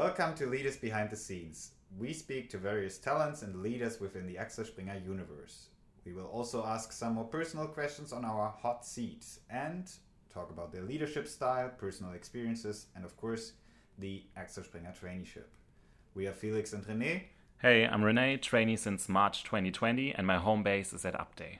Welcome to Leaders Behind the Scenes. We speak to various talents and leaders within the Axel Springer universe. We will also ask some more personal questions on our hot seats and talk about their leadership style, personal experiences, and of course, the Axel Springer traineeship. We are Felix and Rene. Hey, I'm Rene, trainee since March 2020, and my home base is at Upday.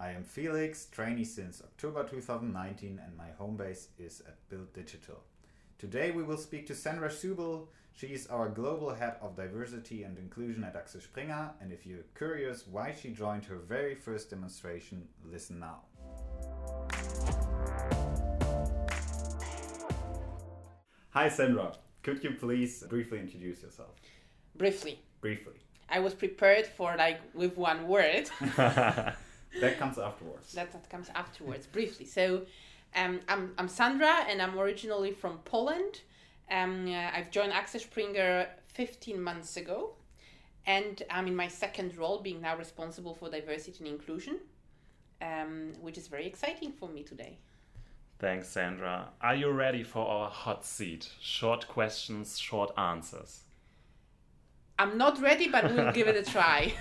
I am Felix, trainee since October 2019, and my home base is at Bild Digital. Today we will speak to Sandra Schubel. She is our global head of diversity and inclusion at Axel Springer, and if you're curious why she joined her very first demonstration, listen now. Hi Sandra, could you please briefly introduce yourself? Briefly. Briefly. I was prepared for like with one word. that comes afterwards. That, that comes afterwards, briefly. So um, I'm, I'm Sandra and I'm originally from Poland. Um, uh, I've joined Axel Springer 15 months ago and I'm in my second role being now responsible for diversity and inclusion, um, which is very exciting for me today. Thanks, Sandra. Are you ready for our hot seat? Short questions, short answers. I'm not ready, but we'll give it a try.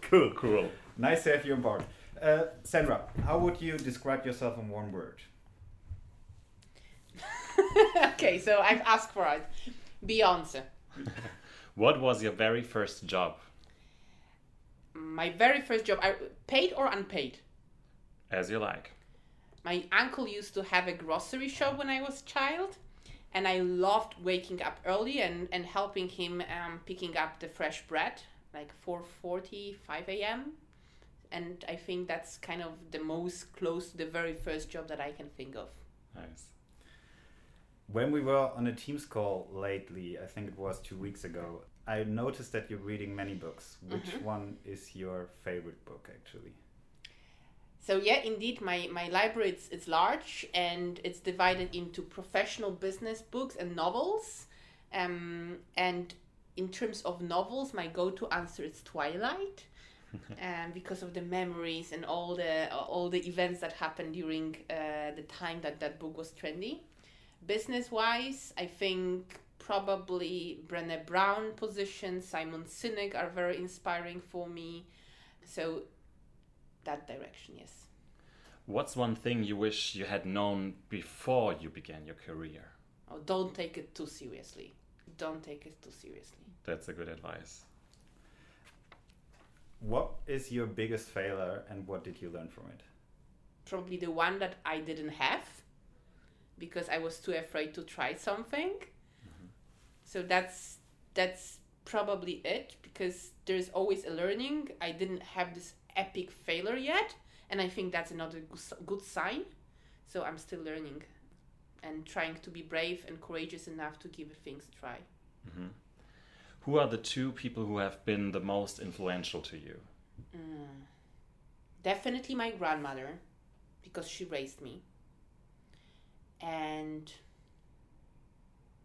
cool, cool. Nice to have you on board. Uh, Sandra, how would you describe yourself in one word? okay, so I've asked for it. Beyonce. what was your very first job? My very first job, I, paid or unpaid? As you like. My uncle used to have a grocery shop when I was a child, and I loved waking up early and, and helping him um, picking up the fresh bread, like 4.40, 5 a.m. And I think that's kind of the most close to the very first job that I can think of. Nice. When we were on a Teams call lately, I think it was two weeks ago, I noticed that you're reading many books. Which mm-hmm. one is your favorite book, actually? So yeah, indeed, my, my library it's, it's large and it's divided into professional business books and novels. Um, and in terms of novels, my go-to answer is Twilight, um, because of the memories and all the all the events that happened during uh, the time that that book was trendy. Business wise, I think probably Brené Brown position, Simon Sinek are very inspiring for me. So that direction, yes. What's one thing you wish you had known before you began your career? Oh, don't take it too seriously. Don't take it too seriously. That's a good advice. What is your biggest failure and what did you learn from it? Probably the one that I didn't have because I was too afraid to try something. Mm-hmm. So that's that's probably it because there's always a learning. I didn't have this epic failure yet, and I think that's another good sign. So I'm still learning and trying to be brave and courageous enough to give things a try. Mm-hmm. Who are the two people who have been the most influential to you? Mm, definitely my grandmother, because she raised me and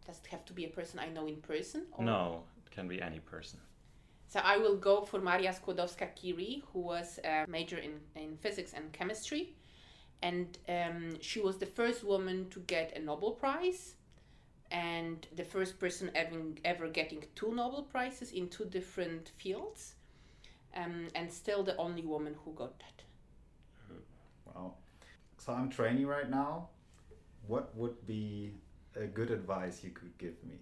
does it have to be a person I know in person? Or? No, it can be any person. So I will go for Maria Skłodowska-Curie, who was a major in, in physics and chemistry. And um, she was the first woman to get a Nobel Prize and the first person ever, ever getting two Nobel Prizes in two different fields. Um, and still the only woman who got that. Wow. So I'm training right now what would be a good advice you could give me?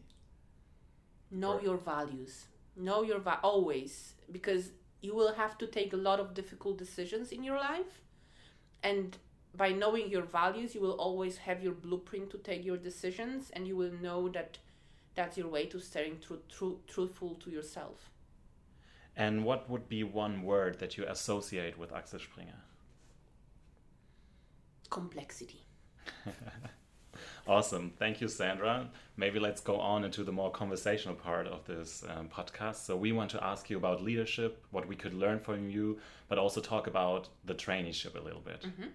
Know or... your values. Know your va- always because you will have to take a lot of difficult decisions in your life and by knowing your values you will always have your blueprint to take your decisions and you will know that that's your way to staying true, true, truthful to yourself and what would be one word that you associate with Axel Springer? Complexity. awesome. Thank you, Sandra. Maybe let's go on into the more conversational part of this um, podcast. So, we want to ask you about leadership, what we could learn from you, but also talk about the traineeship a little bit. Mm-hmm.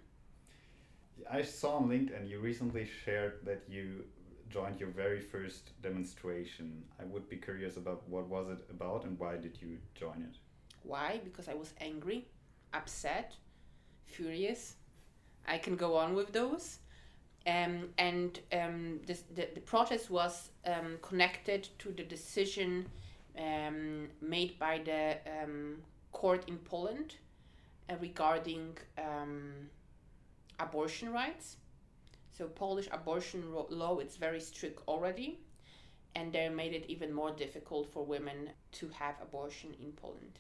I saw on LinkedIn you recently shared that you joined your very first demonstration. I would be curious about what was it about and why did you join it? Why? Because I was angry, upset, furious. I can go on with those Um, and um, this, the, the protest was um, connected to the decision um, made by the um, court in Poland uh, regarding um, abortion rights. So Polish abortion law it's very strict already, and they made it even more difficult for women to have abortion in Poland.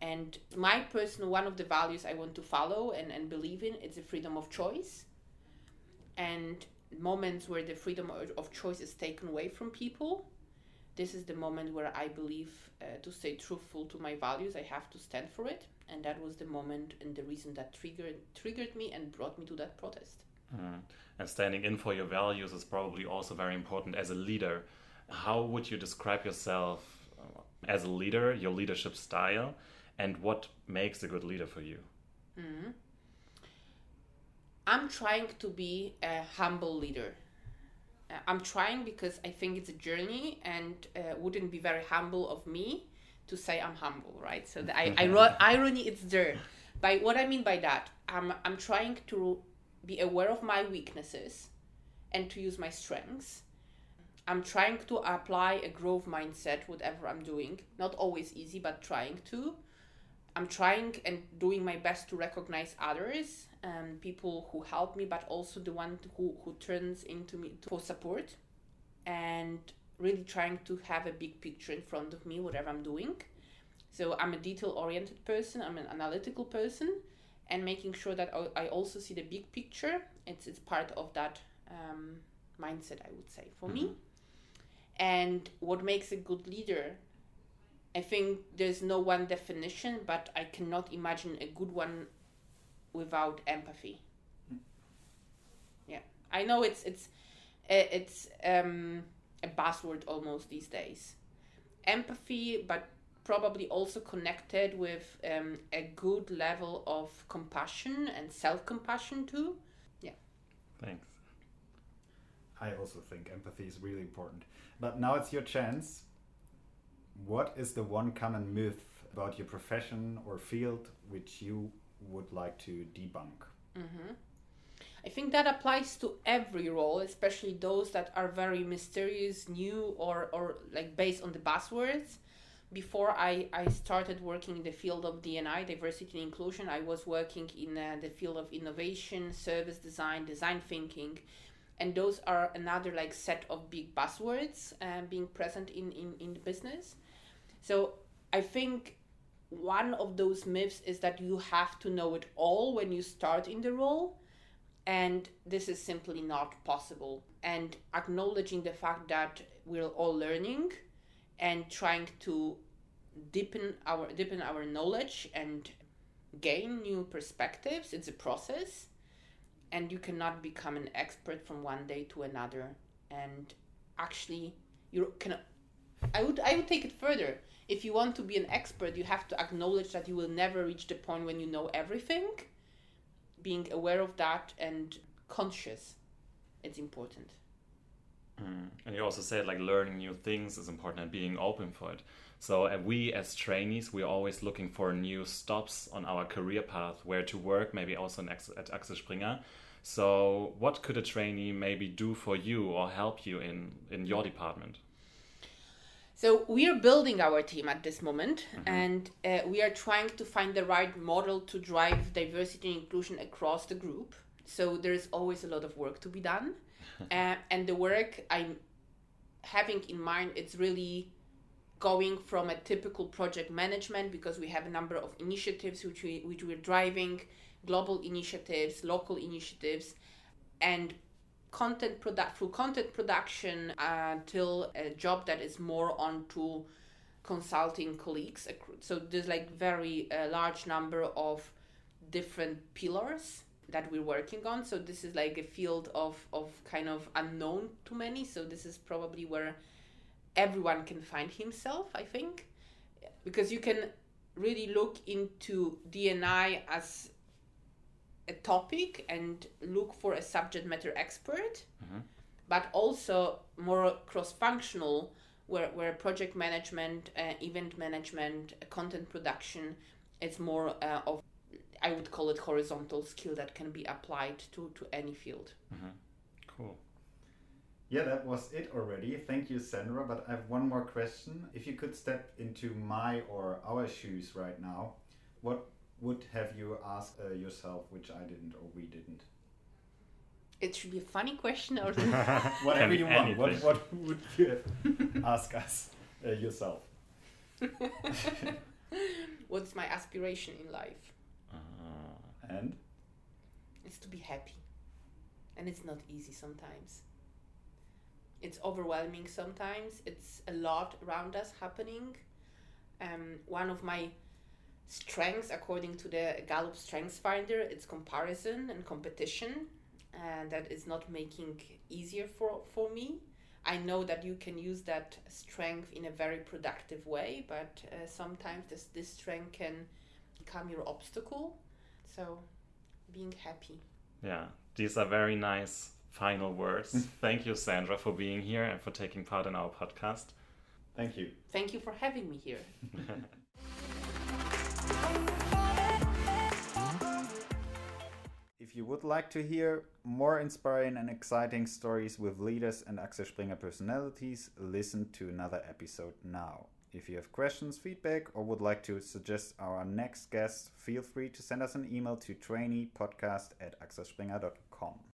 And my personal one of the values I want to follow and, and believe in is the freedom of choice. And moments where the freedom of- choice is taken away from people, this is the moment where I believe uh, to stay truthful to my values, I have to stand for it. And that was the moment and the reason that triggered triggered me and brought me to that protest. Mm. And standing in for your values is probably also very important as a leader. How would you describe yourself uh, as a leader, your leadership style, and what makes a good leader for you? Mhm. I'm trying to be a humble leader. Uh, I'm trying because I think it's a journey and uh, wouldn't be very humble of me to say I'm humble, right? So the I, I, irony it's there. By what I mean by that, I'm, I'm trying to be aware of my weaknesses and to use my strengths. I'm trying to apply a growth mindset, whatever I'm doing. Not always easy, but trying to. I'm trying and doing my best to recognize others, and people who help me, but also the one who, who turns into me for support, and really trying to have a big picture in front of me, whatever I'm doing. So I'm a detail oriented person, I'm an analytical person, and making sure that I- I also see the big picture. It's, it's part of that um, mindset, I would say, for me. And what makes a good leader I think there's no one definition, but I cannot imagine a good one without empathy. Yeah, I know it's it's uh, it's um, a buzzword almost these days. Empathy, but probably also connected with um, a good level of compassion and self-compassion too. Yeah. Thanks. I also think empathy is really important. But now it's your chance. What is the one common myth about your profession or field which you would like to debunk? hmm I think that applies to every role, especially those that are very mysterious, new, or, or like based on the buzzwords. Before I, I started working in the field of DNI, diversity and inclusion, I was working in uh, the field of innovation, service design, design thinking. And those are another like set of big buzzwords uh, being present in, in, in the business. So I think one of those myths is that you have to know it all when you start in the role and this is simply not possible. And acknowledging the fact that we're all learning and trying to deepen our deepen our knowledge and gain new perspectives it's a process. And you cannot become an expert from one day to another. And actually you can i would i would take it further if you want to be an expert you have to acknowledge that you will never reach the point when you know everything being aware of that and conscious it's important Mm. And you also said like learning new things is important and being open for it. So uh, we as trainees, we're always looking for new stops on our career path, where to work, maybe also at Axel Springer. So what could a trainee maybe do for you or help you in, in your department? So we are building our team at this moment, and uh, we are trying to find the right model to drive diversity and inclusion across the group. So there is always a lot of work to be done, uh, and the work I'm having in mind it's really going from a typical project management because we have a number of initiatives which we which we're driving, global initiatives, local initiatives, and content product through content production until a job that is more onto consulting colleagues. So there's like very uh, large number of different pillars that we're working on. So this is like a field of of kind of unknown to many. So this is probably where everyone can find himself i think. Because you can really look into dni as a topic and look for a subject matter expert, Mhm. but also more cross functional, where, where project management, uh, event management, uh, content production, it's more uh, of I would call it horizontal skill that can be applied to, to any field. Mm-hmm. Cool. Yeah, that was it already. Thank you, Sandra. But I have one more question. If you could step into my or our shoes right now, what would have you asked uh, yourself, which I didn't or we didn't? It should be a funny question or Whatever be you want. What, what would you ask us uh, yourself? what's my aspiration in life? Uh, And It's to be happy. And it's not easy sometimes. It's overwhelming sometimes. It's a lot around us happening. Um, one of my strengths, according to the Gallup Strengths Finder, it's comparison and competition. And that is not making easier for, for me. I know that you can use that strength in a very productive way, but uh, sometimes this, this strength can become your obstacle. So, being happy. yeah, these are very nice final words. Thank you, Sandra, for being here and for taking part in our podcast. thank you. Thank you for having me here. would like to hear more inspiring and exciting stories with leaders and Axel Springer personalities, listen to another episode now. If you have questions, feedback, or would like to suggest our next guest, feel free to send us an email to traineepodcast at axelspringer.com.